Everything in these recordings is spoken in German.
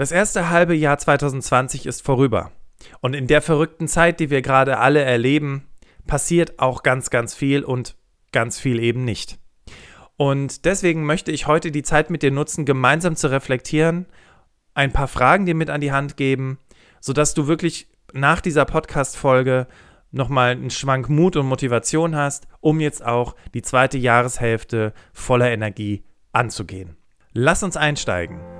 Das erste halbe Jahr 2020 ist vorüber. Und in der verrückten Zeit, die wir gerade alle erleben, passiert auch ganz, ganz viel und ganz viel eben nicht. Und deswegen möchte ich heute die Zeit mit dir nutzen, gemeinsam zu reflektieren, ein paar Fragen dir mit an die Hand geben, sodass du wirklich nach dieser Podcast-Folge nochmal einen Schwank Mut und Motivation hast, um jetzt auch die zweite Jahreshälfte voller Energie anzugehen. Lass uns einsteigen.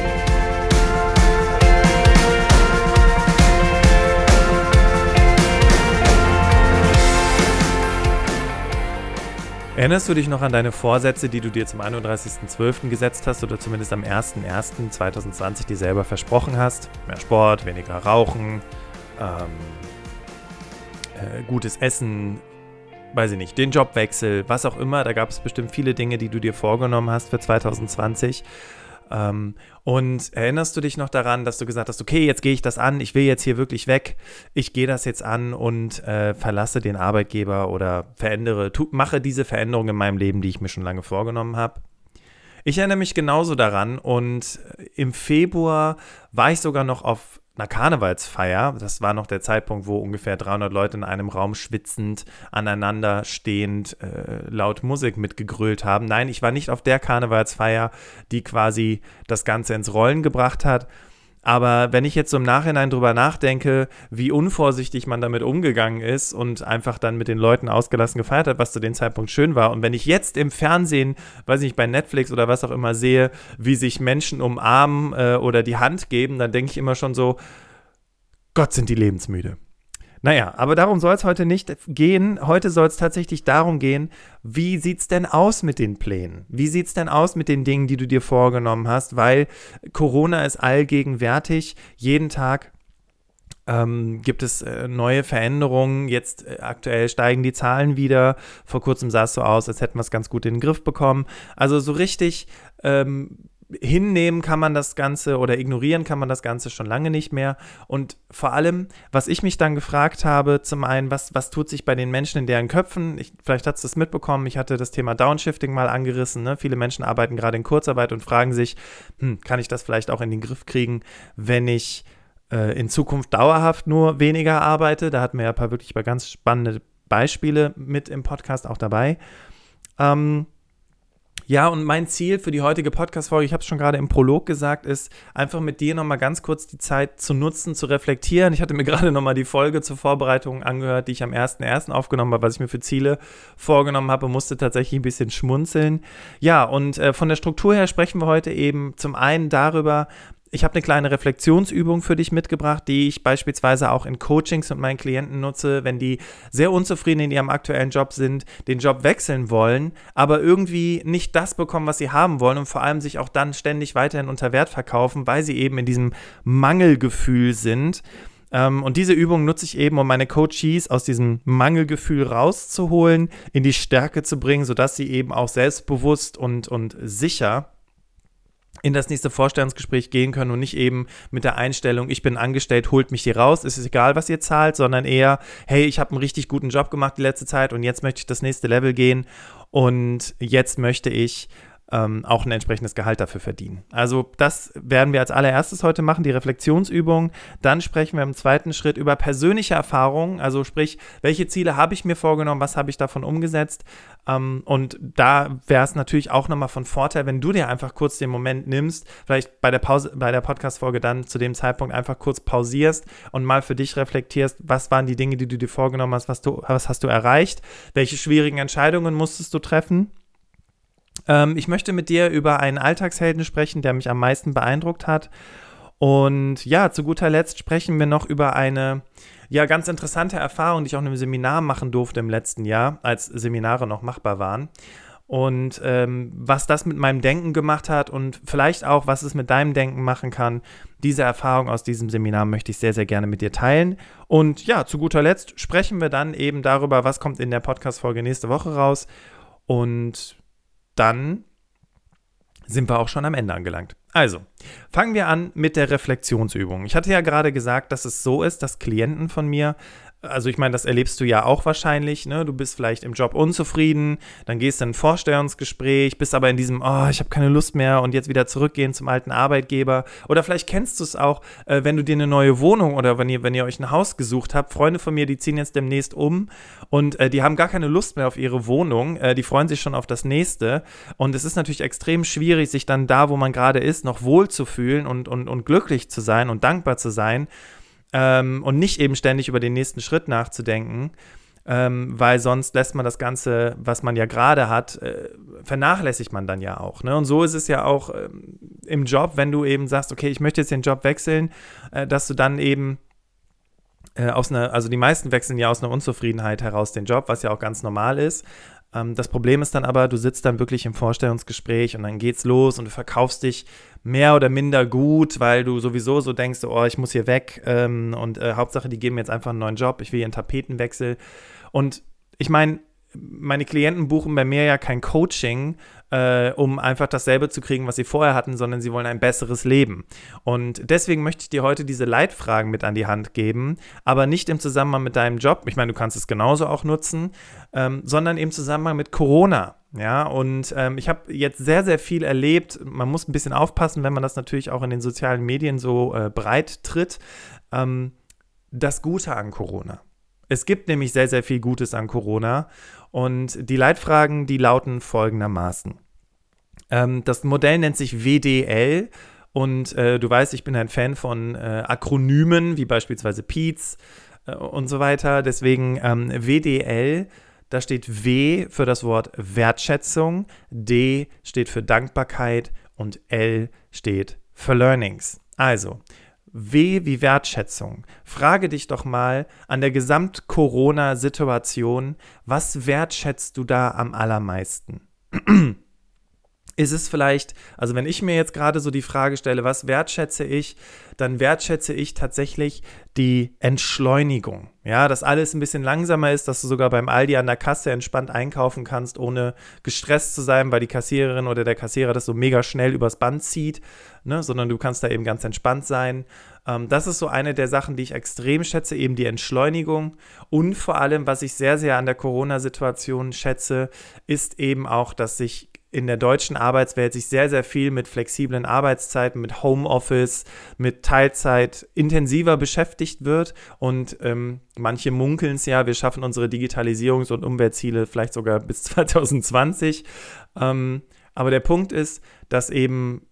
Erinnerst du dich noch an deine Vorsätze, die du dir zum 31.12. gesetzt hast oder zumindest am 01.01.2020 dir selber versprochen hast? Mehr Sport, weniger Rauchen, ähm, äh, gutes Essen, weiß ich nicht, den Jobwechsel, was auch immer. Da gab es bestimmt viele Dinge, die du dir vorgenommen hast für 2020. Ähm, und erinnerst du dich noch daran, dass du gesagt hast, okay, jetzt gehe ich das an, ich will jetzt hier wirklich weg, ich gehe das jetzt an und äh, verlasse den Arbeitgeber oder verändere, tu, mache diese Veränderung in meinem Leben, die ich mir schon lange vorgenommen habe? Ich erinnere mich genauso daran und im Februar war ich sogar noch auf einer Karnevalsfeier. Das war noch der Zeitpunkt, wo ungefähr 300 Leute in einem Raum schwitzend, aneinander stehend, äh, laut Musik mitgegrölt haben. Nein, ich war nicht auf der Karnevalsfeier, die quasi das Ganze ins Rollen gebracht hat. Aber wenn ich jetzt so im Nachhinein drüber nachdenke, wie unvorsichtig man damit umgegangen ist und einfach dann mit den Leuten ausgelassen gefeiert hat, was zu dem Zeitpunkt schön war. Und wenn ich jetzt im Fernsehen, weiß nicht, bei Netflix oder was auch immer sehe, wie sich Menschen umarmen äh, oder die Hand geben, dann denke ich immer schon so, Gott sind die lebensmüde. Naja, aber darum soll es heute nicht gehen. Heute soll es tatsächlich darum gehen, wie sieht es denn aus mit den Plänen? Wie sieht es denn aus mit den Dingen, die du dir vorgenommen hast? Weil Corona ist allgegenwärtig. Jeden Tag ähm, gibt es äh, neue Veränderungen. Jetzt äh, aktuell steigen die Zahlen wieder. Vor kurzem sah es so aus, als hätten wir es ganz gut in den Griff bekommen. Also so richtig ähm, hinnehmen kann man das Ganze oder ignorieren kann man das Ganze schon lange nicht mehr. Und vor allem, was ich mich dann gefragt habe, zum einen, was, was tut sich bei den Menschen in deren Köpfen? Ich, vielleicht hast du es mitbekommen, ich hatte das Thema Downshifting mal angerissen. Ne? Viele Menschen arbeiten gerade in Kurzarbeit und fragen sich, hm, kann ich das vielleicht auch in den Griff kriegen, wenn ich äh, in Zukunft dauerhaft nur weniger arbeite? Da hatten wir ja ein paar wirklich ganz spannende Beispiele mit im Podcast auch dabei. Ähm, ja, und mein Ziel für die heutige Podcast-Folge, ich habe es schon gerade im Prolog gesagt, ist einfach mit dir nochmal ganz kurz die Zeit zu nutzen, zu reflektieren. Ich hatte mir gerade nochmal die Folge zur Vorbereitung angehört, die ich am 1.1. aufgenommen habe, was ich mir für Ziele vorgenommen habe musste tatsächlich ein bisschen schmunzeln. Ja, und äh, von der Struktur her sprechen wir heute eben zum einen darüber, ich habe eine kleine Reflexionsübung für dich mitgebracht, die ich beispielsweise auch in Coachings mit meinen Klienten nutze, wenn die sehr unzufrieden in ihrem aktuellen Job sind, den Job wechseln wollen, aber irgendwie nicht das bekommen, was sie haben wollen und vor allem sich auch dann ständig weiterhin unter Wert verkaufen, weil sie eben in diesem Mangelgefühl sind. Ähm, und diese Übung nutze ich eben, um meine Coaches aus diesem Mangelgefühl rauszuholen, in die Stärke zu bringen, sodass sie eben auch selbstbewusst und, und sicher in das nächste Vorstellungsgespräch gehen können und nicht eben mit der Einstellung, ich bin angestellt, holt mich hier raus, es ist egal, was ihr zahlt, sondern eher, hey, ich habe einen richtig guten Job gemacht die letzte Zeit und jetzt möchte ich das nächste Level gehen und jetzt möchte ich ähm, auch ein entsprechendes Gehalt dafür verdienen. Also das werden wir als allererstes heute machen, die Reflexionsübung. Dann sprechen wir im zweiten Schritt über persönliche Erfahrungen, also sprich, welche Ziele habe ich mir vorgenommen, was habe ich davon umgesetzt. Ähm, und da wäre es natürlich auch nochmal von Vorteil, wenn du dir einfach kurz den Moment nimmst, vielleicht bei der Pause, bei der Podcast-Folge dann zu dem Zeitpunkt einfach kurz pausierst und mal für dich reflektierst, was waren die Dinge, die du dir vorgenommen hast, was, du, was hast du erreicht, welche schwierigen Entscheidungen musstest du treffen ähm, ich möchte mit dir über einen Alltagshelden sprechen, der mich am meisten beeindruckt hat. Und ja, zu guter Letzt sprechen wir noch über eine ja ganz interessante Erfahrung, die ich auch in einem Seminar machen durfte im letzten Jahr, als Seminare noch machbar waren. und ähm, was das mit meinem Denken gemacht hat und vielleicht auch, was es mit deinem Denken machen kann. Diese Erfahrung aus diesem Seminar möchte ich sehr, sehr gerne mit dir teilen. Und ja, zu guter Letzt sprechen wir dann eben darüber, was kommt in der Podcast-Folge nächste Woche raus. Und dann sind wir auch schon am Ende angelangt. Also, fangen wir an mit der Reflexionsübung. Ich hatte ja gerade gesagt, dass es so ist, dass Klienten von mir also ich meine, das erlebst du ja auch wahrscheinlich, ne? Du bist vielleicht im Job unzufrieden, dann gehst du in ein Vorstellungsgespräch, bist aber in diesem, oh, ich habe keine Lust mehr und jetzt wieder zurückgehen zum alten Arbeitgeber. Oder vielleicht kennst du es auch, äh, wenn du dir eine neue Wohnung oder wenn ihr, wenn ihr euch ein Haus gesucht habt. Freunde von mir, die ziehen jetzt demnächst um und äh, die haben gar keine Lust mehr auf ihre Wohnung. Äh, die freuen sich schon auf das nächste. Und es ist natürlich extrem schwierig, sich dann da, wo man gerade ist, noch wohl zu fühlen und, und, und glücklich zu sein und dankbar zu sein ähm, und nicht eben ständig über den nächsten Schritt nachzudenken, ähm, weil sonst lässt man das Ganze, was man ja gerade hat, äh, vernachlässigt man dann ja auch. Ne? Und so ist es ja auch ähm, im Job, wenn du eben sagst, okay, ich möchte jetzt den Job wechseln, äh, dass du dann eben äh, aus einer, also die meisten wechseln ja aus einer Unzufriedenheit heraus den Job, was ja auch ganz normal ist. Ähm, das Problem ist dann aber, du sitzt dann wirklich im Vorstellungsgespräch und dann geht's los und du verkaufst dich mehr oder minder gut, weil du sowieso so denkst, oh, ich muss hier weg ähm, und äh, Hauptsache, die geben mir jetzt einfach einen neuen Job, ich will hier einen Tapetenwechsel. Und ich meine, meine Klienten buchen bei mir ja kein Coaching, äh, um einfach dasselbe zu kriegen, was sie vorher hatten, sondern sie wollen ein besseres Leben. Und deswegen möchte ich dir heute diese Leitfragen mit an die Hand geben, aber nicht im Zusammenhang mit deinem Job. Ich meine, du kannst es genauso auch nutzen, ähm, sondern im Zusammenhang mit Corona. Ja, und ähm, ich habe jetzt sehr, sehr viel erlebt. Man muss ein bisschen aufpassen, wenn man das natürlich auch in den sozialen Medien so äh, breit tritt. Ähm, das Gute an Corona. Es gibt nämlich sehr, sehr viel Gutes an Corona. Und die Leitfragen, die lauten folgendermaßen. Ähm, das Modell nennt sich WDL. Und äh, du weißt, ich bin ein Fan von äh, Akronymen, wie beispielsweise PEATS äh, und so weiter. Deswegen ähm, WDL da steht W für das Wort Wertschätzung, D steht für Dankbarkeit und L steht für Learnings. Also, W wie Wertschätzung. Frage dich doch mal an der Gesamt-Corona-Situation, was wertschätzt du da am allermeisten? ist es vielleicht, also wenn ich mir jetzt gerade so die Frage stelle, was wertschätze ich, dann wertschätze ich tatsächlich die Entschleunigung. Ja, dass alles ein bisschen langsamer ist, dass du sogar beim Aldi an der Kasse entspannt einkaufen kannst, ohne gestresst zu sein, weil die Kassiererin oder der Kassierer das so mega schnell übers Band zieht, ne, sondern du kannst da eben ganz entspannt sein. Ähm, das ist so eine der Sachen, die ich extrem schätze, eben die Entschleunigung. Und vor allem, was ich sehr, sehr an der Corona-Situation schätze, ist eben auch, dass sich in der deutschen Arbeitswelt sich sehr, sehr viel mit flexiblen Arbeitszeiten, mit Homeoffice, mit Teilzeit intensiver beschäftigt wird. Und ähm, manche munkeln es ja, wir schaffen unsere Digitalisierungs- und Umweltziele vielleicht sogar bis 2020. Ähm, aber der Punkt ist, dass eben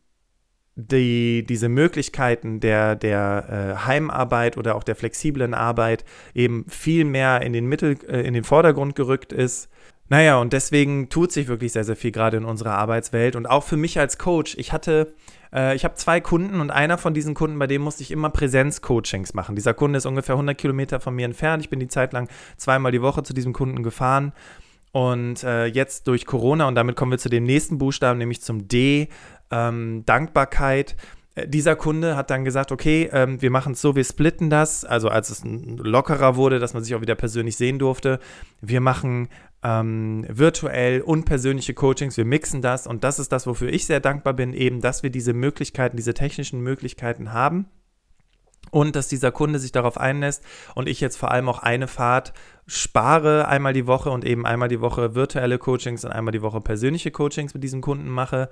die, diese Möglichkeiten der, der äh, Heimarbeit oder auch der flexiblen Arbeit eben viel mehr in den Mittel, äh, in den Vordergrund gerückt ist naja, und deswegen tut sich wirklich sehr, sehr viel gerade in unserer Arbeitswelt. Und auch für mich als Coach, ich hatte, äh, ich habe zwei Kunden und einer von diesen Kunden, bei dem musste ich immer Präsenzcoachings machen. Dieser Kunde ist ungefähr 100 Kilometer von mir entfernt. Ich bin die Zeit lang zweimal die Woche zu diesem Kunden gefahren. Und äh, jetzt durch Corona, und damit kommen wir zu dem nächsten Buchstaben, nämlich zum D, ähm, Dankbarkeit äh, dieser Kunde hat dann gesagt, okay, ähm, wir machen es so, wir splitten das, also als es lockerer wurde, dass man sich auch wieder persönlich sehen durfte. Wir machen ähm, virtuell und persönliche Coachings, wir mixen das und das ist das, wofür ich sehr dankbar bin, eben, dass wir diese Möglichkeiten, diese technischen Möglichkeiten haben und dass dieser Kunde sich darauf einlässt und ich jetzt vor allem auch eine Fahrt spare einmal die Woche und eben einmal die Woche virtuelle Coachings und einmal die Woche persönliche Coachings mit diesem Kunden mache.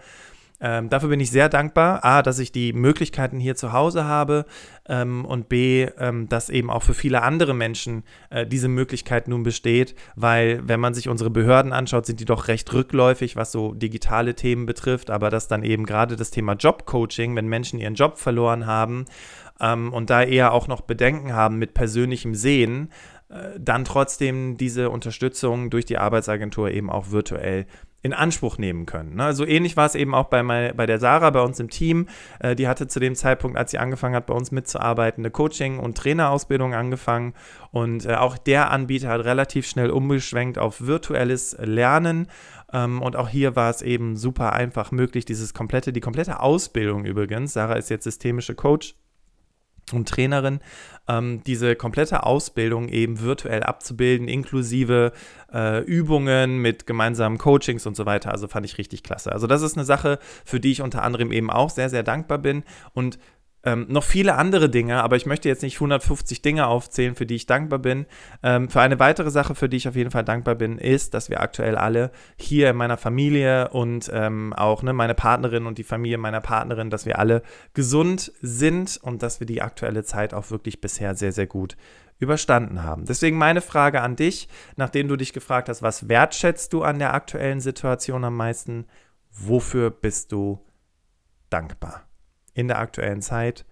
Ähm, dafür bin ich sehr dankbar. A, dass ich die Möglichkeiten hier zu Hause habe ähm, und B, ähm, dass eben auch für viele andere Menschen äh, diese Möglichkeit nun besteht, weil wenn man sich unsere Behörden anschaut, sind die doch recht rückläufig, was so digitale Themen betrifft, aber dass dann eben gerade das Thema Jobcoaching, wenn Menschen ihren Job verloren haben ähm, und da eher auch noch Bedenken haben mit persönlichem Sehen, äh, dann trotzdem diese Unterstützung durch die Arbeitsagentur eben auch virtuell in Anspruch nehmen können. Ne? So ähnlich war es eben auch bei, mein, bei der Sarah bei uns im Team. Äh, die hatte zu dem Zeitpunkt, als sie angefangen hat, bei uns mitzuarbeiten, eine Coaching- und Trainerausbildung angefangen. Und äh, auch der Anbieter hat relativ schnell umgeschwenkt auf virtuelles Lernen. Ähm, und auch hier war es eben super einfach möglich, dieses komplette, die komplette Ausbildung übrigens. Sarah ist jetzt systemische Coach und Trainerin, ähm, diese komplette Ausbildung eben virtuell abzubilden, inklusive äh, Übungen mit gemeinsamen Coachings und so weiter. Also fand ich richtig klasse. Also das ist eine Sache, für die ich unter anderem eben auch sehr, sehr dankbar bin. Und ähm, noch viele andere Dinge, aber ich möchte jetzt nicht 150 Dinge aufzählen, für die ich dankbar bin. Ähm, für eine weitere Sache, für die ich auf jeden Fall dankbar bin, ist, dass wir aktuell alle hier in meiner Familie und ähm, auch ne, meine Partnerin und die Familie meiner Partnerin, dass wir alle gesund sind und dass wir die aktuelle Zeit auch wirklich bisher sehr, sehr gut überstanden haben. Deswegen meine Frage an dich, nachdem du dich gefragt hast, was wertschätzt du an der aktuellen Situation am meisten? Wofür bist du dankbar? In der aktuellen Zeit,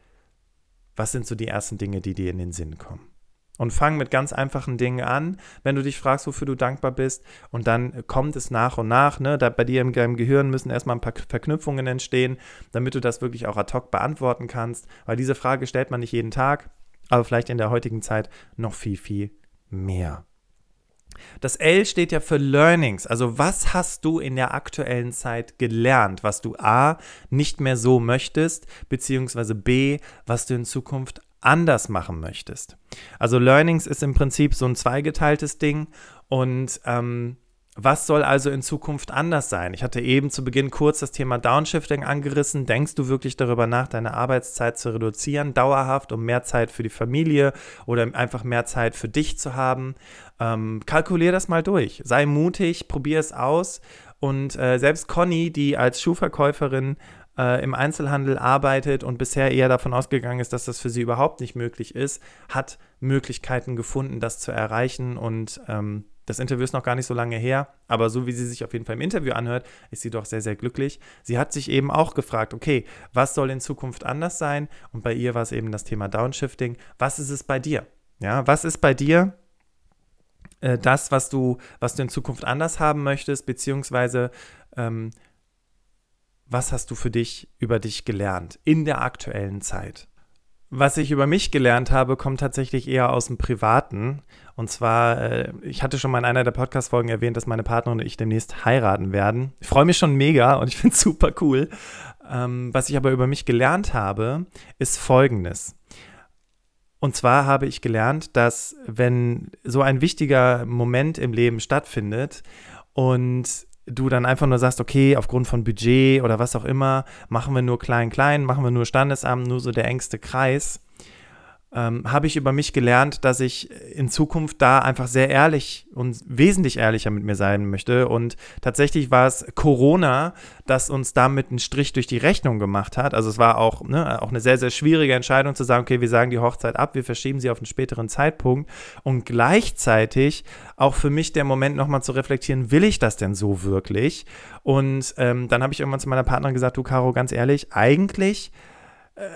was sind so die ersten Dinge, die dir in den Sinn kommen? Und fang mit ganz einfachen Dingen an, wenn du dich fragst, wofür du dankbar bist. Und dann kommt es nach und nach. Ne? Da bei dir im, im Gehirn müssen erstmal ein paar Verknüpfungen entstehen, damit du das wirklich auch ad hoc beantworten kannst. Weil diese Frage stellt man nicht jeden Tag, aber vielleicht in der heutigen Zeit noch viel, viel mehr. Das L steht ja für Learnings. Also was hast du in der aktuellen Zeit gelernt, was du A nicht mehr so möchtest, beziehungsweise B, was du in Zukunft anders machen möchtest. Also Learnings ist im Prinzip so ein zweigeteiltes Ding und ähm, was soll also in Zukunft anders sein? Ich hatte eben zu Beginn kurz das Thema Downshifting angerissen. Denkst du wirklich darüber nach, deine Arbeitszeit zu reduzieren, dauerhaft, um mehr Zeit für die Familie oder einfach mehr Zeit für dich zu haben? Ähm, kalkulier das mal durch. Sei mutig, probier es aus. Und äh, selbst Conny, die als Schuhverkäuferin äh, im Einzelhandel arbeitet und bisher eher davon ausgegangen ist, dass das für sie überhaupt nicht möglich ist, hat Möglichkeiten gefunden, das zu erreichen und ähm, das Interview ist noch gar nicht so lange her, aber so wie sie sich auf jeden Fall im Interview anhört, ist sie doch sehr, sehr glücklich. Sie hat sich eben auch gefragt, okay, was soll in Zukunft anders sein? Und bei ihr war es eben das Thema Downshifting. Was ist es bei dir? Ja, was ist bei dir äh, das, was du, was du in Zukunft anders haben möchtest, beziehungsweise ähm, was hast du für dich über dich gelernt in der aktuellen Zeit? Was ich über mich gelernt habe, kommt tatsächlich eher aus dem Privaten. Und zwar, äh, ich hatte schon mal in einer der Podcast-Folgen erwähnt, dass meine Partnerin und ich demnächst heiraten werden. Ich freue mich schon mega und ich finde es super cool. Ähm, was ich aber über mich gelernt habe, ist folgendes. Und zwar habe ich gelernt, dass wenn so ein wichtiger Moment im Leben stattfindet und du dann einfach nur sagst, okay, aufgrund von Budget oder was auch immer, machen wir nur klein, klein, machen wir nur Standesamt, nur so der engste Kreis, ähm, habe ich über mich gelernt, dass ich in Zukunft da einfach sehr ehrlich und wesentlich ehrlicher mit mir sein möchte. Und tatsächlich war es Corona, das uns damit einen Strich durch die Rechnung gemacht hat. Also es war auch, ne, auch eine sehr, sehr schwierige Entscheidung zu sagen, okay, wir sagen die Hochzeit ab, wir verschieben sie auf einen späteren Zeitpunkt. Und gleichzeitig auch für mich der Moment nochmal zu reflektieren, will ich das denn so wirklich? Und ähm, dann habe ich irgendwann zu meiner Partnerin gesagt, du Caro, ganz ehrlich, eigentlich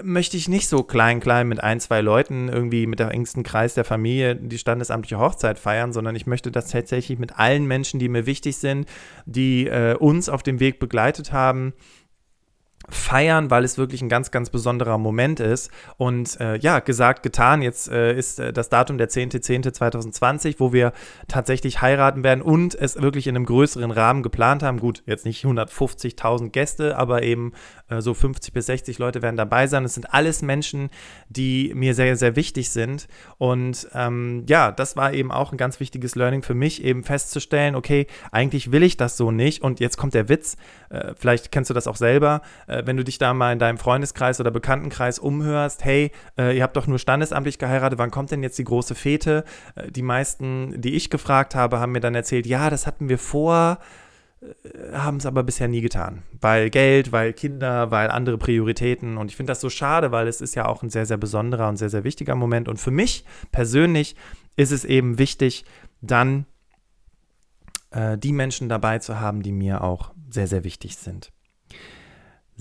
möchte ich nicht so klein, klein mit ein, zwei Leuten irgendwie mit der engsten Kreis der Familie die standesamtliche Hochzeit feiern, sondern ich möchte das tatsächlich mit allen Menschen, die mir wichtig sind, die äh, uns auf dem Weg begleitet haben, feiern, weil es wirklich ein ganz, ganz besonderer Moment ist. Und äh, ja, gesagt, getan. Jetzt äh, ist äh, das Datum der 10.10.2020, wo wir tatsächlich heiraten werden und es wirklich in einem größeren Rahmen geplant haben. Gut, jetzt nicht 150.000 Gäste, aber eben äh, so 50 bis 60 Leute werden dabei sein. Es sind alles Menschen, die mir sehr, sehr wichtig sind. Und ähm, ja, das war eben auch ein ganz wichtiges Learning für mich, eben festzustellen, okay, eigentlich will ich das so nicht. Und jetzt kommt der Witz, äh, vielleicht kennst du das auch selber äh, wenn du dich da mal in deinem Freundeskreis oder Bekanntenkreis umhörst, hey, äh, ihr habt doch nur standesamtlich geheiratet, wann kommt denn jetzt die große Fete? Äh, die meisten, die ich gefragt habe, haben mir dann erzählt, ja, das hatten wir vor, äh, haben es aber bisher nie getan. Weil Geld, weil Kinder, weil andere Prioritäten. Und ich finde das so schade, weil es ist ja auch ein sehr, sehr besonderer und sehr, sehr wichtiger Moment. Und für mich persönlich ist es eben wichtig, dann äh, die Menschen dabei zu haben, die mir auch sehr, sehr wichtig sind.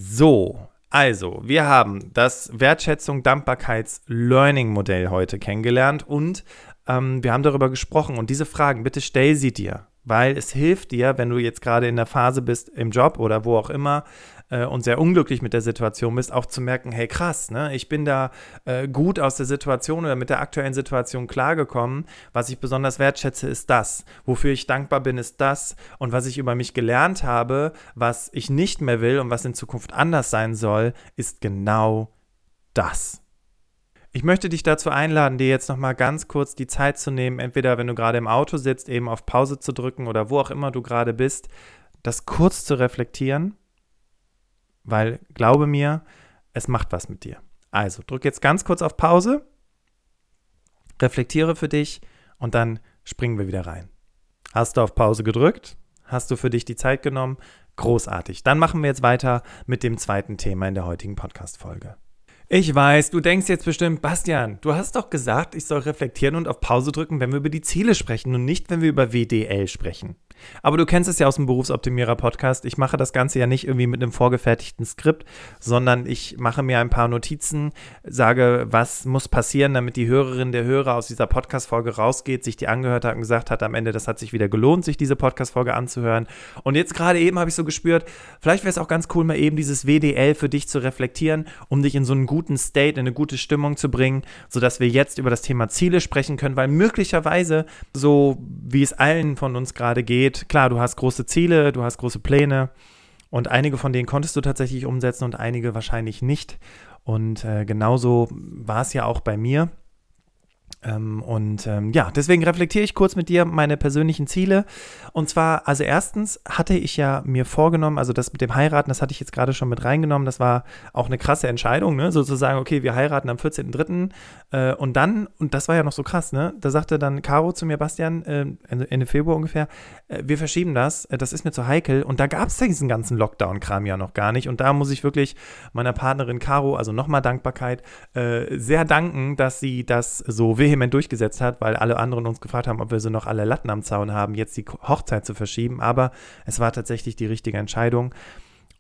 So, also, wir haben das Wertschätzung Dankbarkeits Learning Modell heute kennengelernt und ähm, wir haben darüber gesprochen. Und diese Fragen, bitte stell sie dir. weil es hilft dir, wenn du jetzt gerade in der Phase bist im Job oder wo auch immer äh, und sehr unglücklich mit der Situation bist, auch zu merken, hey krass, ne, ich bin da äh, gut aus der Situation oder mit der aktuellen Situation klargekommen. Was ich besonders wertschätze, ist das. Wofür ich dankbar bin, ist das. Und was ich über mich gelernt habe, was ich nicht mehr will und was in Zukunft anders sein soll, ist genau das. Ich möchte dich dazu einladen, dir jetzt nochmal ganz kurz die Zeit zu nehmen, entweder wenn du gerade im Auto sitzt, eben auf Pause zu drücken oder wo auch immer du gerade bist, das kurz zu reflektieren, weil glaube mir, es macht was mit dir. Also drück jetzt ganz kurz auf Pause, reflektiere für dich und dann springen wir wieder rein. Hast du auf Pause gedrückt? Hast du für dich die Zeit genommen? Großartig. Dann machen wir jetzt weiter mit dem zweiten Thema in der heutigen Podcast-Folge. Ich weiß, du denkst jetzt bestimmt, Bastian, du hast doch gesagt, ich soll reflektieren und auf Pause drücken, wenn wir über die Ziele sprechen und nicht, wenn wir über WDL sprechen. Aber du kennst es ja aus dem Berufsoptimierer-Podcast. Ich mache das Ganze ja nicht irgendwie mit einem vorgefertigten Skript, sondern ich mache mir ein paar Notizen, sage, was muss passieren, damit die Hörerin, der Hörer aus dieser Podcast-Folge rausgeht, sich die angehört hat und gesagt hat, am Ende, das hat sich wieder gelohnt, sich diese Podcast-Folge anzuhören. Und jetzt gerade eben habe ich so gespürt, vielleicht wäre es auch ganz cool, mal eben dieses WDL für dich zu reflektieren, um dich in so einen guten State, in eine gute Stimmung zu bringen, sodass wir jetzt über das Thema Ziele sprechen können, weil möglicherweise, so wie es allen von uns gerade geht, geht, klar, du hast große Ziele, du hast große Pläne und einige von denen konntest du tatsächlich umsetzen und einige wahrscheinlich nicht. Und äh, genauso war es ja auch bei mir. Ähm, und ähm, ja, deswegen reflektiere ich kurz mit dir meine persönlichen Ziele. Und zwar, also erstens hatte ich ja mir vorgenommen, also das mit dem Heiraten, das hatte ich jetzt gerade schon mit reingenommen, das war auch eine krasse Entscheidung, ne? sozusagen, okay, wir heiraten am 14.03. Äh, und dann, und das war ja noch so krass, ne? Da sagte dann Caro zu mir, Bastian, äh, Ende Februar ungefähr, äh, wir verschieben das, äh, das ist mir zu heikel. Und da gab es diesen ganzen Lockdown-Kram ja noch gar nicht. Und da muss ich wirklich meiner Partnerin Caro, also nochmal Dankbarkeit, äh, sehr danken, dass sie das so vehement durchgesetzt hat, weil alle anderen uns gefragt haben, ob wir so noch alle Latten am Zaun haben, jetzt die Hochzeit zu verschieben. Aber es war tatsächlich die richtige Entscheidung.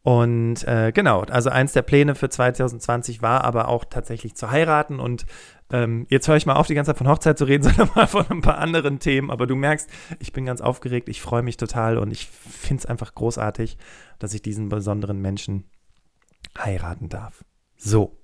Und äh, genau, also eins der Pläne für 2020 war aber auch tatsächlich zu heiraten. Und ähm, jetzt höre ich mal auf, die ganze Zeit von Hochzeit zu reden, sondern mal von ein paar anderen Themen. Aber du merkst, ich bin ganz aufgeregt, ich freue mich total und ich finde es einfach großartig, dass ich diesen besonderen Menschen heiraten darf. So.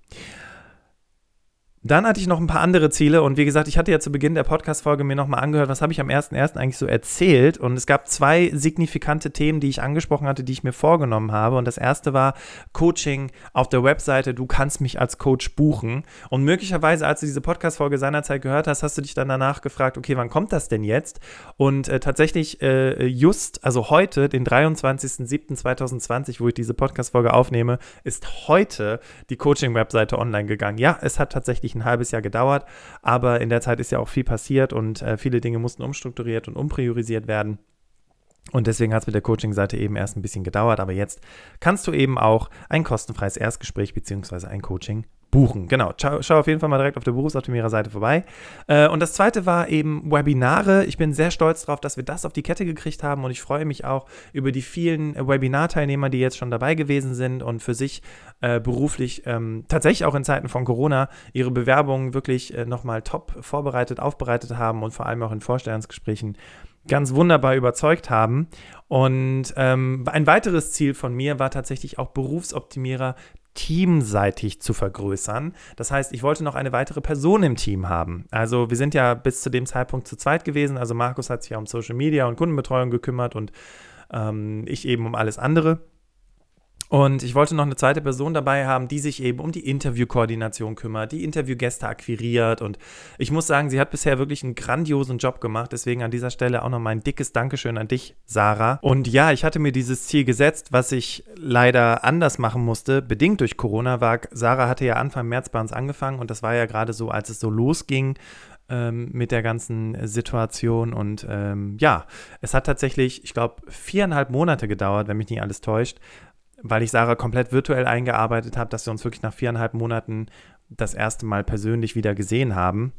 Dann hatte ich noch ein paar andere Ziele und wie gesagt, ich hatte ja zu Beginn der Podcast-Folge mir nochmal angehört, was habe ich am 1.1. eigentlich so erzählt und es gab zwei signifikante Themen, die ich angesprochen hatte, die ich mir vorgenommen habe und das erste war Coaching auf der Webseite, du kannst mich als Coach buchen und möglicherweise, als du diese Podcast-Folge seinerzeit gehört hast, hast du dich dann danach gefragt, okay, wann kommt das denn jetzt? Und äh, tatsächlich äh, just, also heute, den 23.07.2020, wo ich diese Podcast-Folge aufnehme, ist heute die Coaching-Webseite online gegangen. Ja, es hat tatsächlich ein halbes Jahr gedauert, aber in der Zeit ist ja auch viel passiert und äh, viele Dinge mussten umstrukturiert und umpriorisiert werden. Und deswegen hat es mit der Coaching-Seite eben erst ein bisschen gedauert, aber jetzt kannst du eben auch ein kostenfreies Erstgespräch bzw. ein Coaching buchen. Genau, schau, schau, auf jeden Fall mal direkt auf der Berufsoptimierer-Seite vorbei. Äh, und das zweite war eben Webinare. Ich bin sehr stolz darauf, dass wir das auf die Kette gekriegt haben und ich freue mich auch über die vielen Webinar-Teilnehmer, die jetzt schon dabei gewesen sind und für sich äh, beruflich ähm, tatsächlich auch in Zeiten von Corona ihre Bewerbungen wirklich äh, nochmal top vorbereitet, aufbereitet haben und vor allem auch in Vorstellungsgesprächen ganz wunderbar überzeugt haben. Und ähm, ein weiteres Ziel von mir war tatsächlich auch Berufsoptimierer teamseitig zu vergrößern. Das heißt, ich wollte noch eine weitere Person im Team haben. Also wir sind ja bis zu dem Zeitpunkt zu zweit gewesen. Also Markus hat sich ja um Social Media und Kundenbetreuung gekümmert und ähm, ich eben um alles andere. Und ich wollte noch eine zweite Person dabei haben, die sich eben um die Interviewkoordination kümmert, die Interviewgäste akquiriert. Und ich muss sagen, sie hat bisher wirklich einen grandiosen Job gemacht. Deswegen an dieser Stelle auch nochmal ein dickes Dankeschön an dich, Sarah. Und ja, ich hatte mir dieses Ziel gesetzt, was ich leider anders machen musste, bedingt durch Corona, war, Sarah hatte ja Anfang März bei uns angefangen und das war ja gerade so, als es so losging ähm, mit der ganzen Situation. Und ähm, ja, es hat tatsächlich, ich glaube, viereinhalb Monate gedauert, wenn mich nicht alles täuscht, weil ich Sarah komplett virtuell eingearbeitet habe, dass wir uns wirklich nach viereinhalb Monaten das erste Mal persönlich wieder gesehen haben.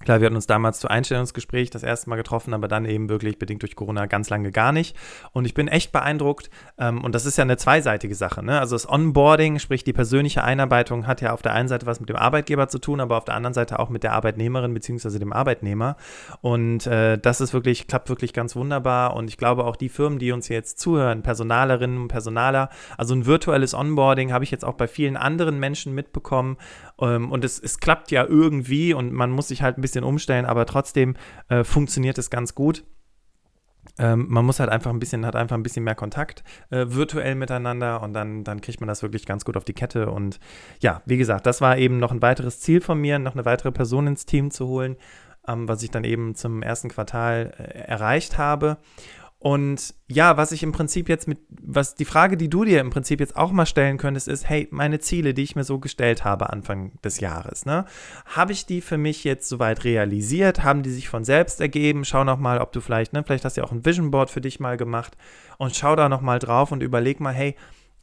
Klar, wir hatten uns damals zu Einstellungsgespräch das erste Mal getroffen, aber dann eben wirklich bedingt durch Corona ganz lange gar nicht. Und ich bin echt beeindruckt. Ähm, und das ist ja eine zweiseitige Sache. Ne? Also das Onboarding, sprich die persönliche Einarbeitung, hat ja auf der einen Seite was mit dem Arbeitgeber zu tun, aber auf der anderen Seite auch mit der Arbeitnehmerin bzw. dem Arbeitnehmer. Und äh, das ist wirklich, klappt wirklich ganz wunderbar. Und ich glaube auch die Firmen, die uns jetzt zuhören, Personalerinnen und Personaler, also ein virtuelles Onboarding habe ich jetzt auch bei vielen anderen Menschen mitbekommen. Ähm, und es, es klappt ja irgendwie und man muss sich halt ein bisschen umstellen, aber trotzdem äh, funktioniert es ganz gut. Ähm, man muss halt einfach ein bisschen, hat einfach ein bisschen mehr Kontakt äh, virtuell miteinander und dann, dann kriegt man das wirklich ganz gut auf die Kette. Und ja, wie gesagt, das war eben noch ein weiteres Ziel von mir, noch eine weitere Person ins Team zu holen, ähm, was ich dann eben zum ersten Quartal äh, erreicht habe. Und ja, was ich im Prinzip jetzt mit, was die Frage, die du dir im Prinzip jetzt auch mal stellen könntest, ist, hey, meine Ziele, die ich mir so gestellt habe Anfang des Jahres, ne, habe ich die für mich jetzt soweit realisiert? Haben die sich von selbst ergeben? Schau noch mal, ob du vielleicht, ne, vielleicht hast du ja auch ein Vision Board für dich mal gemacht und schau da noch mal drauf und überleg mal, hey,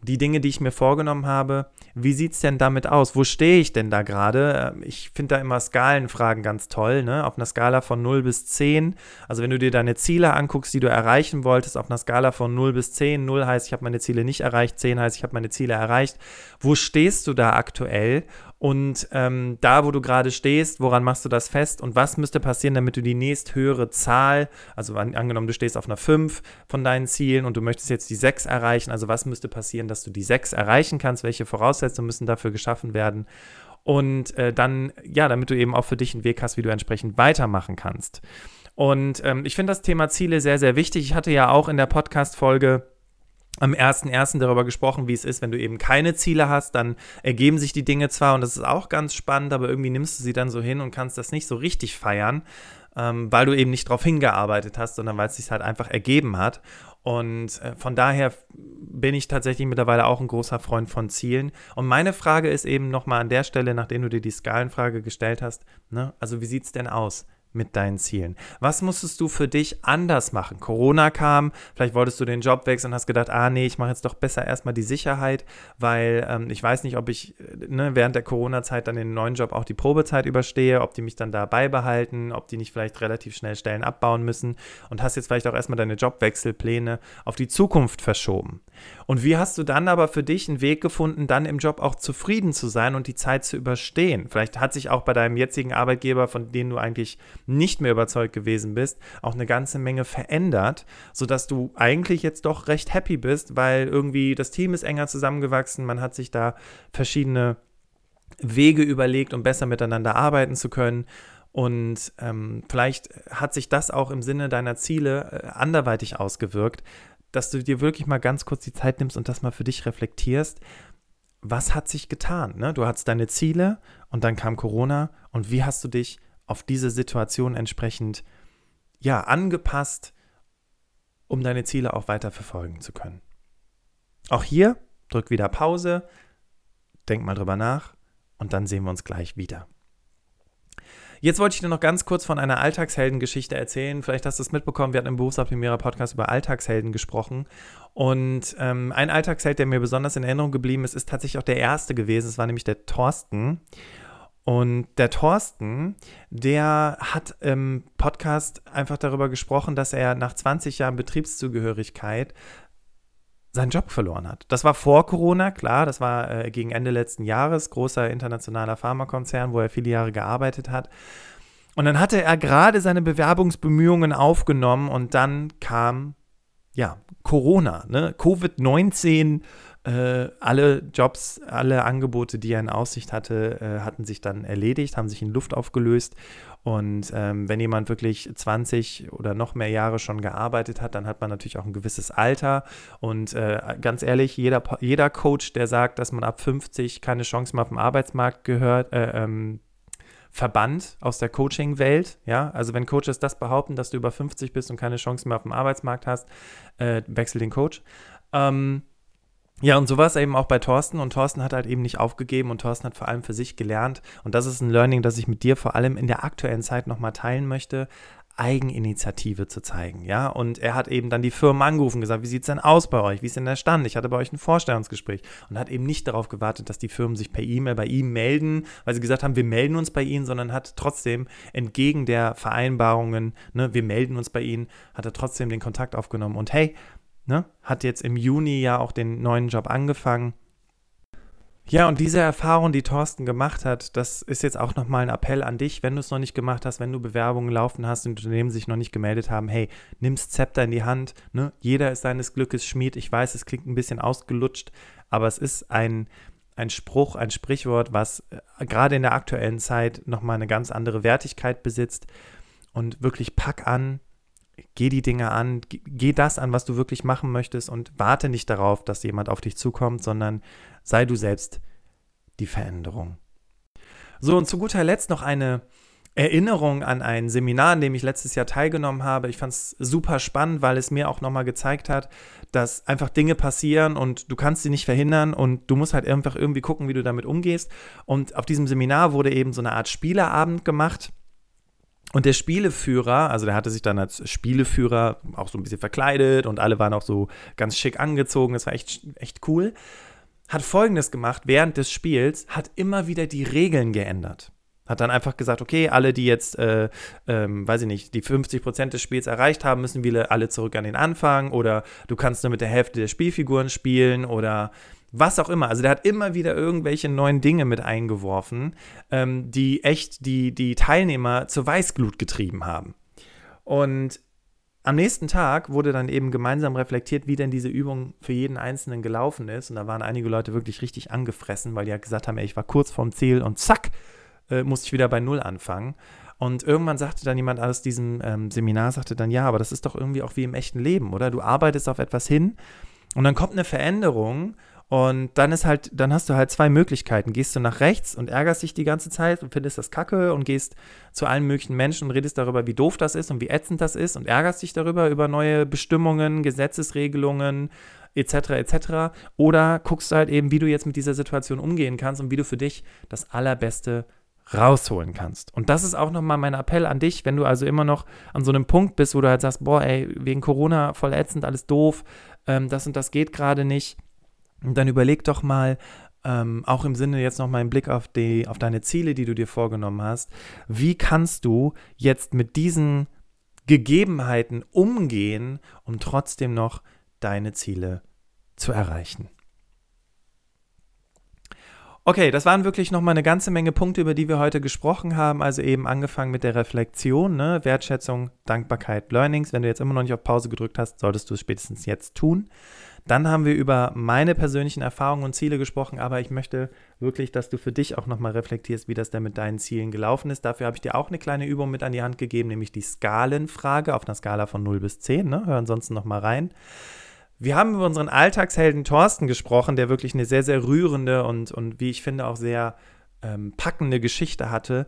die Dinge, die ich mir vorgenommen habe, wie sieht es denn damit aus? Wo stehe ich denn da gerade? Ähm, ich finde da immer Skalenfragen ganz toll, ne? Auf einer Skala von 0 bis 10. Also wenn du dir deine Ziele anguckst, die du erreichen wolltest, auf einer Skala von 0 bis 10. 0 heißt, ich habe meine Ziele nicht erreicht, 10 heißt, ich habe meine Ziele erreicht. Wo stehst du da aktuell? Und ähm, da, wo du gerade stehst, woran machst du das fest? Und was müsste passieren, damit du die nächsthöhere Zahl, also an, angenommen, du stehst auf einer 5 von deinen Zielen und du möchtest jetzt die 6 erreichen, also was müsste passieren, dass du die 6 erreichen kannst? Welche Voraussetzungen müssen dafür geschaffen werden? Und äh, dann, ja, damit du eben auch für dich einen Weg hast, wie du entsprechend weitermachen kannst. Und ähm, ich finde das Thema Ziele sehr, sehr wichtig. Ich hatte ja auch in der Podcast-Folge am 1.1. darüber gesprochen, wie es ist, wenn du eben keine Ziele hast, dann ergeben sich die Dinge zwar und das ist auch ganz spannend, aber irgendwie nimmst du sie dann so hin und kannst das nicht so richtig feiern, ähm, weil du eben nicht darauf hingearbeitet hast, sondern weil es sich halt einfach ergeben hat. Und äh, von daher bin ich tatsächlich mittlerweile auch ein großer Freund von Zielen. Und meine Frage ist eben nochmal an der Stelle, nachdem du dir die Skalenfrage gestellt hast, ne? also wie sieht es denn aus? Mit deinen Zielen? Was musstest du für dich anders machen? Corona kam, vielleicht wolltest du den Job wechseln und hast gedacht, ah nee, ich mache jetzt doch besser erstmal die Sicherheit, weil ähm, ich weiß nicht, ob ich äh, ne, während der Corona-Zeit dann den neuen Job auch die Probezeit überstehe, ob die mich dann da beibehalten, ob die nicht vielleicht relativ schnell Stellen abbauen müssen und hast jetzt vielleicht auch erstmal deine Jobwechselpläne auf die Zukunft verschoben. Und wie hast du dann aber für dich einen Weg gefunden, dann im Job auch zufrieden zu sein und die Zeit zu überstehen? Vielleicht hat sich auch bei deinem jetzigen Arbeitgeber, von dem du eigentlich nicht mehr überzeugt gewesen bist, auch eine ganze Menge verändert, sodass du eigentlich jetzt doch recht happy bist, weil irgendwie das Team ist enger zusammengewachsen, man hat sich da verschiedene Wege überlegt, um besser miteinander arbeiten zu können. Und ähm, vielleicht hat sich das auch im Sinne deiner Ziele äh, anderweitig ausgewirkt, dass du dir wirklich mal ganz kurz die Zeit nimmst und das mal für dich reflektierst. Was hat sich getan? Ne? Du hattest deine Ziele und dann kam Corona und wie hast du dich auf diese Situation entsprechend ja angepasst, um deine Ziele auch weiter verfolgen zu können. Auch hier drück wieder Pause, denk mal drüber nach und dann sehen wir uns gleich wieder. Jetzt wollte ich dir noch ganz kurz von einer Alltagsheldengeschichte erzählen. Vielleicht hast du es mitbekommen, wir hatten im Berufsoptimierer Podcast über Alltagshelden gesprochen. Und ähm, ein Alltagsheld, der mir besonders in Erinnerung geblieben ist, ist tatsächlich auch der erste gewesen. Es war nämlich der Thorsten. Und der Thorsten, der hat im Podcast einfach darüber gesprochen, dass er nach 20 Jahren Betriebszugehörigkeit seinen Job verloren hat. Das war vor Corona, klar, das war äh, gegen Ende letzten Jahres, großer internationaler Pharmakonzern, wo er viele Jahre gearbeitet hat. Und dann hatte er gerade seine Bewerbungsbemühungen aufgenommen und dann kam, ja, Corona, ne? Covid-19 äh, alle Jobs, alle Angebote, die er in Aussicht hatte, äh, hatten sich dann erledigt, haben sich in Luft aufgelöst. Und ähm, wenn jemand wirklich 20 oder noch mehr Jahre schon gearbeitet hat, dann hat man natürlich auch ein gewisses Alter. Und äh, ganz ehrlich, jeder, jeder Coach, der sagt, dass man ab 50 keine Chance mehr auf dem Arbeitsmarkt gehört, äh, ähm, verbannt aus der Coaching-Welt. Ja, also wenn Coaches das behaupten, dass du über 50 bist und keine Chance mehr auf dem Arbeitsmarkt hast, äh, wechsel den Coach. Ähm, ja, und so war es eben auch bei Thorsten. Und Thorsten hat halt eben nicht aufgegeben und Thorsten hat vor allem für sich gelernt. Und das ist ein Learning, das ich mit dir vor allem in der aktuellen Zeit nochmal teilen möchte. Eigeninitiative zu zeigen, ja. Und er hat eben dann die Firma angerufen und gesagt, wie sieht es denn aus bei euch? Wie ist denn der Stand? Ich hatte bei euch ein Vorstellungsgespräch und hat eben nicht darauf gewartet, dass die Firmen sich per E-Mail bei ihm melden, weil sie gesagt haben, wir melden uns bei ihnen, sondern hat trotzdem entgegen der Vereinbarungen, ne, wir melden uns bei ihnen, hat er trotzdem den Kontakt aufgenommen und hey, ne, hat jetzt im Juni ja auch den neuen Job angefangen ja, und diese Erfahrung, die Thorsten gemacht hat, das ist jetzt auch nochmal ein Appell an dich, wenn du es noch nicht gemacht hast, wenn du Bewerbungen laufen hast und Unternehmen sich noch nicht gemeldet haben, hey, nimm's Zepter in die Hand, ne? Jeder ist seines Glückes Schmied. Ich weiß, es klingt ein bisschen ausgelutscht, aber es ist ein, ein Spruch, ein Sprichwort, was äh, gerade in der aktuellen Zeit nochmal eine ganz andere Wertigkeit besitzt. Und wirklich pack an, geh die Dinge an, geh das an, was du wirklich machen möchtest und warte nicht darauf, dass jemand auf dich zukommt, sondern sei du selbst die Veränderung. So, und zu guter Letzt noch eine Erinnerung an ein Seminar, an dem ich letztes Jahr teilgenommen habe. Ich fand es super spannend, weil es mir auch nochmal gezeigt hat, dass einfach Dinge passieren und du kannst sie nicht verhindern und du musst halt einfach irgendwie gucken, wie du damit umgehst. Und auf diesem Seminar wurde eben so eine Art Spieleabend gemacht und der Spieleführer, also der hatte sich dann als Spieleführer auch so ein bisschen verkleidet und alle waren auch so ganz schick angezogen. Das war echt, echt cool. Hat folgendes gemacht: Während des Spiels hat immer wieder die Regeln geändert. Hat dann einfach gesagt, okay, alle, die jetzt, äh, ähm, weiß ich nicht, die 50 Prozent des Spiels erreicht haben, müssen wieder alle zurück an den Anfang oder du kannst nur mit der Hälfte der Spielfiguren spielen oder was auch immer. Also der hat immer wieder irgendwelche neuen Dinge mit eingeworfen, ähm, die echt die, die Teilnehmer zur Weißglut getrieben haben. Und am nächsten Tag wurde dann eben gemeinsam reflektiert, wie denn diese Übung für jeden Einzelnen gelaufen ist. Und da waren einige Leute wirklich richtig angefressen, weil die halt gesagt haben, ey, ich war kurz vorm Ziel und zack, äh, musste ich wieder bei Null anfangen. Und irgendwann sagte dann jemand aus diesem ähm, Seminar, sagte dann, ja, aber das ist doch irgendwie auch wie im echten Leben, oder? Du arbeitest auf etwas hin und dann kommt eine Veränderung und dann ist halt, dann hast du halt zwei Möglichkeiten. Gehst du nach rechts und ärgerst dich die ganze Zeit und findest das Kacke und gehst zu allen möglichen Menschen und redest darüber, wie doof das ist und wie ätzend das ist und ärgerst dich darüber, über neue Bestimmungen, Gesetzesregelungen etc. etc. Oder guckst du halt eben, wie du jetzt mit dieser Situation umgehen kannst und wie du für dich das Allerbeste rausholen kannst. Und das ist auch nochmal mein Appell an dich, wenn du also immer noch an so einem Punkt bist, wo du halt sagst, boah, ey, wegen Corona voll ätzend, alles doof, ähm, das und das geht gerade nicht und dann überleg doch mal, ähm, auch im Sinne jetzt noch mal einen Blick auf, die, auf deine Ziele, die du dir vorgenommen hast, wie kannst du jetzt mit diesen Gegebenheiten umgehen, um trotzdem noch deine Ziele zu erreichen? Okay, das waren wirklich nochmal eine ganze Menge Punkte, über die wir heute gesprochen haben. Also eben angefangen mit der Reflexion, ne? Wertschätzung, Dankbarkeit, Learnings. Wenn du jetzt immer noch nicht auf Pause gedrückt hast, solltest du es spätestens jetzt tun. Dann haben wir über meine persönlichen Erfahrungen und Ziele gesprochen, aber ich möchte wirklich, dass du für dich auch nochmal reflektierst, wie das denn mit deinen Zielen gelaufen ist. Dafür habe ich dir auch eine kleine Übung mit an die Hand gegeben, nämlich die Skalenfrage auf einer Skala von 0 bis 10. Ne? Hör ansonsten nochmal rein. Wir haben über unseren Alltagshelden Thorsten gesprochen, der wirklich eine sehr, sehr rührende und, und wie ich finde, auch sehr ähm, packende Geschichte hatte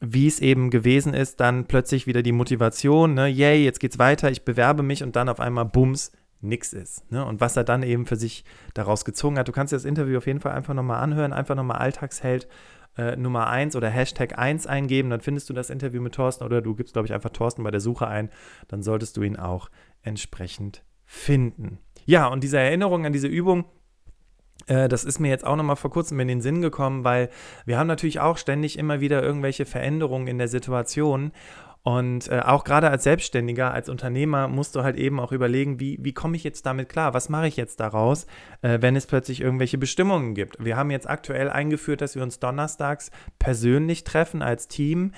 wie es eben gewesen ist, dann plötzlich wieder die Motivation, ne, yay, jetzt geht's weiter, ich bewerbe mich und dann auf einmal, bums, nix ist. Ne? Und was er dann eben für sich daraus gezogen hat. Du kannst dir das Interview auf jeden Fall einfach nochmal anhören, einfach nochmal Alltagsheld äh, Nummer 1 oder Hashtag 1 eingeben, dann findest du das Interview mit Thorsten oder du gibst, glaube ich, einfach Thorsten bei der Suche ein, dann solltest du ihn auch entsprechend finden. Ja, und diese Erinnerung an diese Übung, äh, das ist mir jetzt auch nochmal vor kurzem in den Sinn gekommen, weil wir haben natürlich auch ständig immer wieder irgendwelche Veränderungen in der Situation und äh, auch gerade als Selbstständiger, als Unternehmer musst du halt eben auch überlegen, wie, wie komme ich jetzt damit klar? Was mache ich jetzt daraus, äh, wenn es plötzlich irgendwelche Bestimmungen gibt? Wir haben jetzt aktuell eingeführt, dass wir uns donnerstags persönlich treffen als Team.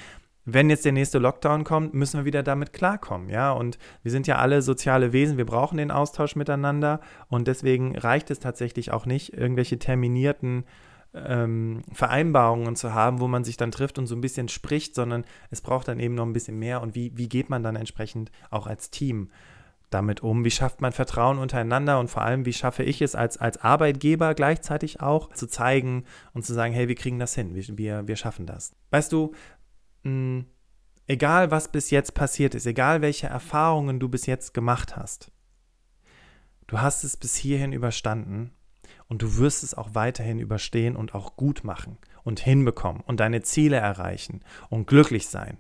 Wenn jetzt der nächste Lockdown kommt, müssen wir wieder damit klarkommen, ja. Und wir sind ja alle soziale Wesen, wir brauchen den Austausch miteinander und deswegen reicht es tatsächlich auch nicht, irgendwelche terminierten ähm, Vereinbarungen zu haben, wo man sich dann trifft und so ein bisschen spricht, sondern es braucht dann eben noch ein bisschen mehr. Und wie, wie geht man dann entsprechend auch als Team damit um? Wie schafft man Vertrauen untereinander und vor allem, wie schaffe ich es als, als Arbeitgeber gleichzeitig auch zu zeigen und zu sagen, hey, wir kriegen das hin, wir, wir schaffen das. Weißt du, mh, egal was bis jetzt passiert ist, egal welche Erfahrungen du bis jetzt gemacht hast, du hast es bis hierhin überstanden und du wirst es auch weiterhin überstehen und auch gut machen und hinbekommen und deine Ziele erreichen und glücklich sein.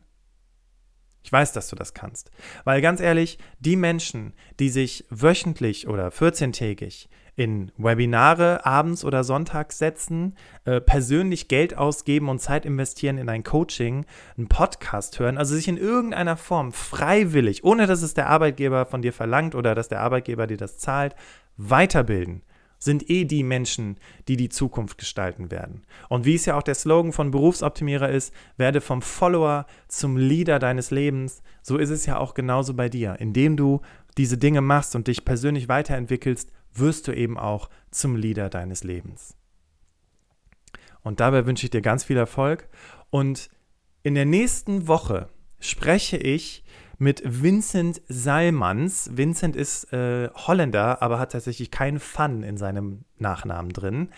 Ich weiß, dass du das kannst. Weil ganz ehrlich, die Menschen, die sich wöchentlich oder 14-tägig in Webinare abends oder sonntags setzen, äh, persönlich Geld ausgeben und Zeit investieren in ein Coaching, einen Podcast hören, also sich in irgendeiner Form freiwillig, ohne dass es der Arbeitgeber von dir verlangt oder dass der Arbeitgeber dir das zahlt, weiterbilden sind eh die Menschen, die die Zukunft gestalten werden. Und wie es ja auch der Slogan von Berufsoptimierer ist, werde vom Follower zum Leader deines Lebens, so ist es ja auch genauso bei dir. Indem du diese Dinge machst und dich persönlich weiterentwickelst, wirst du eben auch zum Leader deines Lebens. Und dabei wünsche ich dir ganz viel Erfolg. Und in der nächsten Woche spreche ich mit Vincent Salmans. Vincent ist äh, Holländer, aber hat tatsächlich keinen Fun in seinem Nachnamen drin.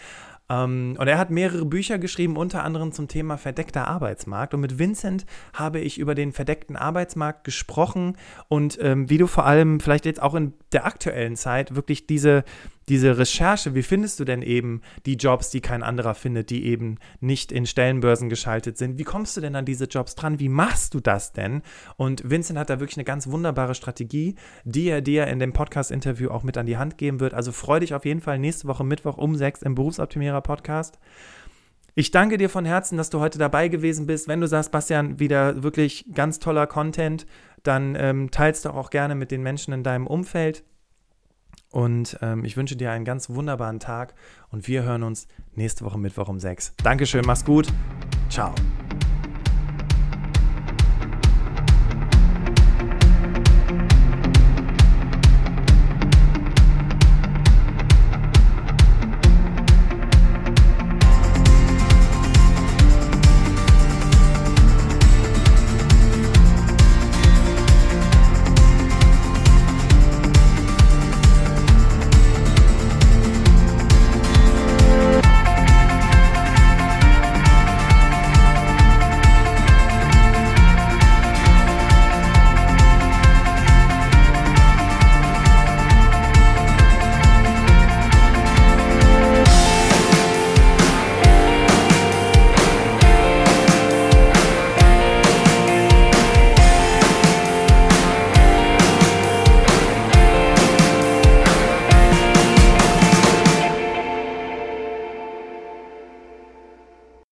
Ähm, und er hat mehrere Bücher geschrieben, unter anderem zum Thema verdeckter Arbeitsmarkt. Und mit Vincent habe ich über den verdeckten Arbeitsmarkt gesprochen und ähm, wie du vor allem vielleicht jetzt auch in der aktuellen Zeit wirklich diese diese Recherche, wie findest du denn eben die Jobs, die kein anderer findet, die eben nicht in Stellenbörsen geschaltet sind? Wie kommst du denn an diese Jobs dran? Wie machst du das denn? Und Vincent hat da wirklich eine ganz wunderbare Strategie, die er dir in dem Podcast-Interview auch mit an die Hand geben wird. Also freu dich auf jeden Fall nächste Woche Mittwoch um sechs im Berufsoptimierer Podcast. Ich danke dir von Herzen, dass du heute dabei gewesen bist. Wenn du sagst, Bastian, wieder wirklich ganz toller Content, dann ähm, teilst du auch gerne mit den Menschen in deinem Umfeld. Und ähm, ich wünsche dir einen ganz wunderbaren Tag und wir hören uns nächste Woche Mittwoch um 6. Dankeschön, mach's gut. Ciao.